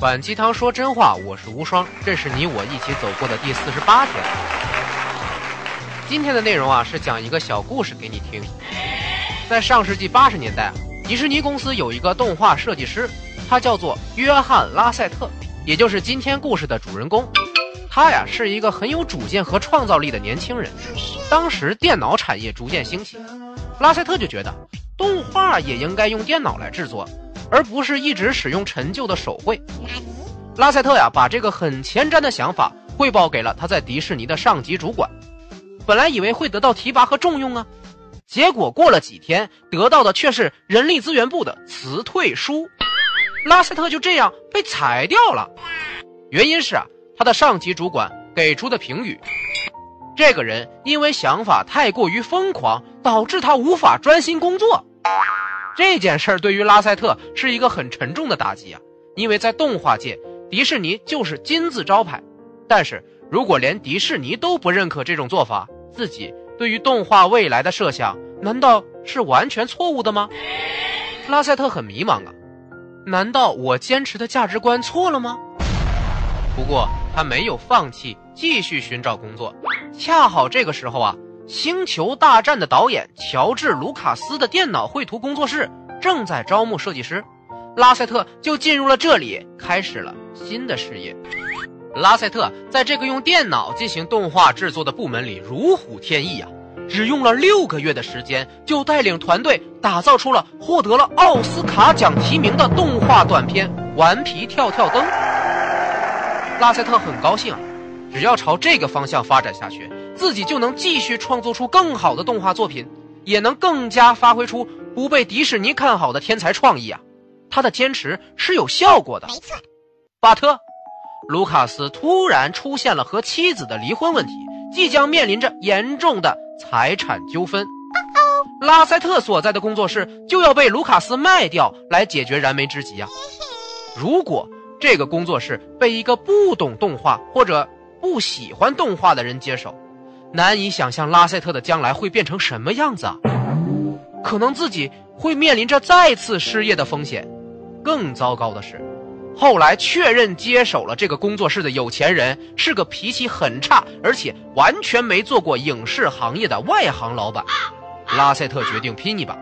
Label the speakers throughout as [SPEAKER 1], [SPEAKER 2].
[SPEAKER 1] 反鸡汤说真话，我是无双，这是你我一起走过的第四十八天。今天的内容啊，是讲一个小故事给你听。在上世纪八十年代，迪士尼公司有一个动画设计师，他叫做约翰·拉塞特，也就是今天故事的主人公。他呀是一个很有主见和创造力的年轻人。当时电脑产业逐渐兴起，拉塞特就觉得动画也应该用电脑来制作。而不是一直使用陈旧的手绘。拉塞特呀，把这个很前瞻的想法汇报给了他在迪士尼的上级主管。本来以为会得到提拔和重用啊，结果过了几天，得到的却是人力资源部的辞退书。拉塞特就这样被裁掉了。原因是啊，他的上级主管给出的评语：这个人因为想法太过于疯狂，导致他无法专心工作。这件事儿对于拉塞特是一个很沉重的打击啊，因为在动画界，迪士尼就是金字招牌。但是如果连迪士尼都不认可这种做法，自己对于动画未来的设想难道是完全错误的吗？拉塞特很迷茫啊，难道我坚持的价值观错了吗？不过他没有放弃，继续寻找工作。恰好这个时候啊。《星球大战》的导演乔治·卢卡斯的电脑绘图工作室正在招募设计师，拉塞特就进入了这里，开始了新的事业。拉塞特在这个用电脑进行动画制作的部门里如虎添翼啊，只用了六个月的时间，就带领团队打造出了获得了奥斯卡奖提名的动画短片《顽皮跳跳灯》。拉塞特很高兴啊，只要朝这个方向发展下去。自己就能继续创作出更好的动画作品，也能更加发挥出不被迪士尼看好的天才创意啊！他的坚持是有效果的。没错，巴特，卢卡斯突然出现了和妻子的离婚问题，即将面临着严重的财产纠纷。拉塞特所在的工作室就要被卢卡斯卖掉来解决燃眉之急啊！如果这个工作室被一个不懂动画或者不喜欢动画的人接手，难以想象拉塞特的将来会变成什么样子啊！可能自己会面临着再次失业的风险。更糟糕的是，后来确认接手了这个工作室的有钱人是个脾气很差，而且完全没做过影视行业的外行老板。拉塞特决定拼一把，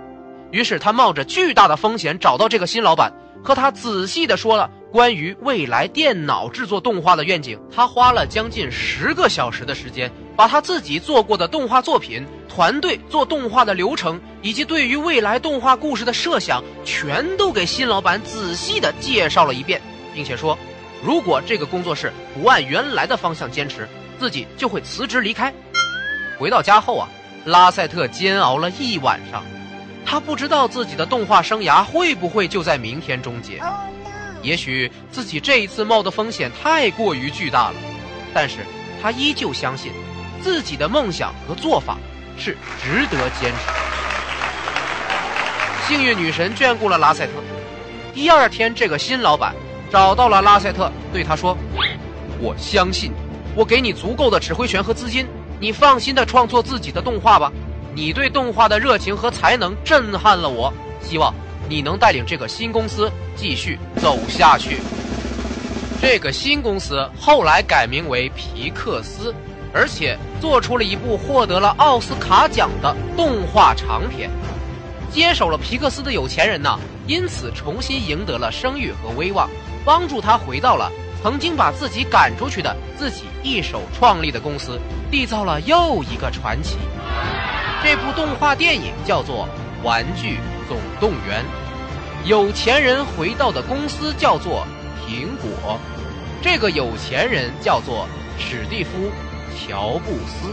[SPEAKER 1] 于是他冒着巨大的风险找到这个新老板，和他仔细的说了。关于未来电脑制作动画的愿景，他花了将近十个小时的时间，把他自己做过的动画作品、团队做动画的流程，以及对于未来动画故事的设想，全都给新老板仔细的介绍了一遍，并且说，如果这个工作室不按原来的方向坚持，自己就会辞职离开。回到家后啊，拉塞特煎熬了一晚上，他不知道自己的动画生涯会不会就在明天终结。也许自己这一次冒的风险太过于巨大了，但是他依旧相信自己的梦想和做法是值得坚持。幸运女神眷顾了拉塞特。第二天，这个新老板找到了拉塞特，对他说：“我相信，我给你足够的指挥权和资金，你放心的创作自己的动画吧。你对动画的热情和才能震撼了我，希望。”你能带领这个新公司继续走下去。这个新公司后来改名为皮克斯，而且做出了一部获得了奥斯卡奖的动画长片。接手了皮克斯的有钱人呢，因此重新赢得了声誉和威望，帮助他回到了曾经把自己赶出去的自己一手创立的公司，缔造了又一个传奇。这部动画电影叫做《玩具》。总动员，有钱人回到的公司叫做苹果，这个有钱人叫做史蒂夫·乔布斯。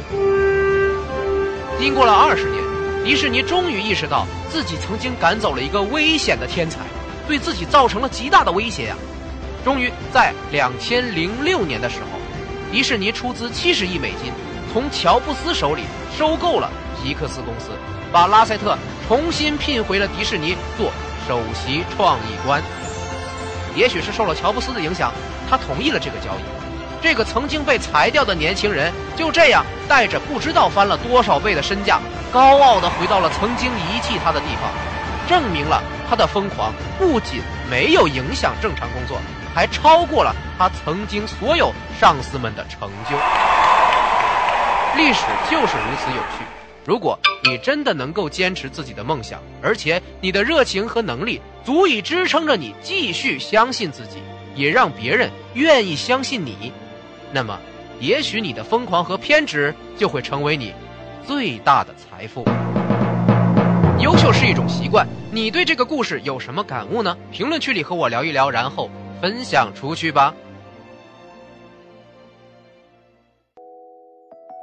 [SPEAKER 1] 经过了二十年，迪士尼终于意识到自己曾经赶走了一个危险的天才，对自己造成了极大的威胁呀。终于在两千零六年的时候，迪士尼出资七十亿美金，从乔布斯手里收购了皮克斯公司。把拉塞特重新聘回了迪士尼做首席创意官。也许是受了乔布斯的影响，他同意了这个交易。这个曾经被裁掉的年轻人就这样带着不知道翻了多少倍的身价，高傲地回到了曾经遗弃他的地方，证明了他的疯狂不仅没有影响正常工作，还超过了他曾经所有上司们的成就。历史就是如此有趣。如果你真的能够坚持自己的梦想，而且你的热情和能力足以支撑着你继续相信自己，也让别人愿意相信你，那么，也许你的疯狂和偏执就会成为你最大的财富。优秀是一种习惯，你对这个故事有什么感悟呢？评论区里和我聊一聊，然后分享出去吧。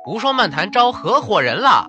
[SPEAKER 1] 无双漫谈招合伙人啦！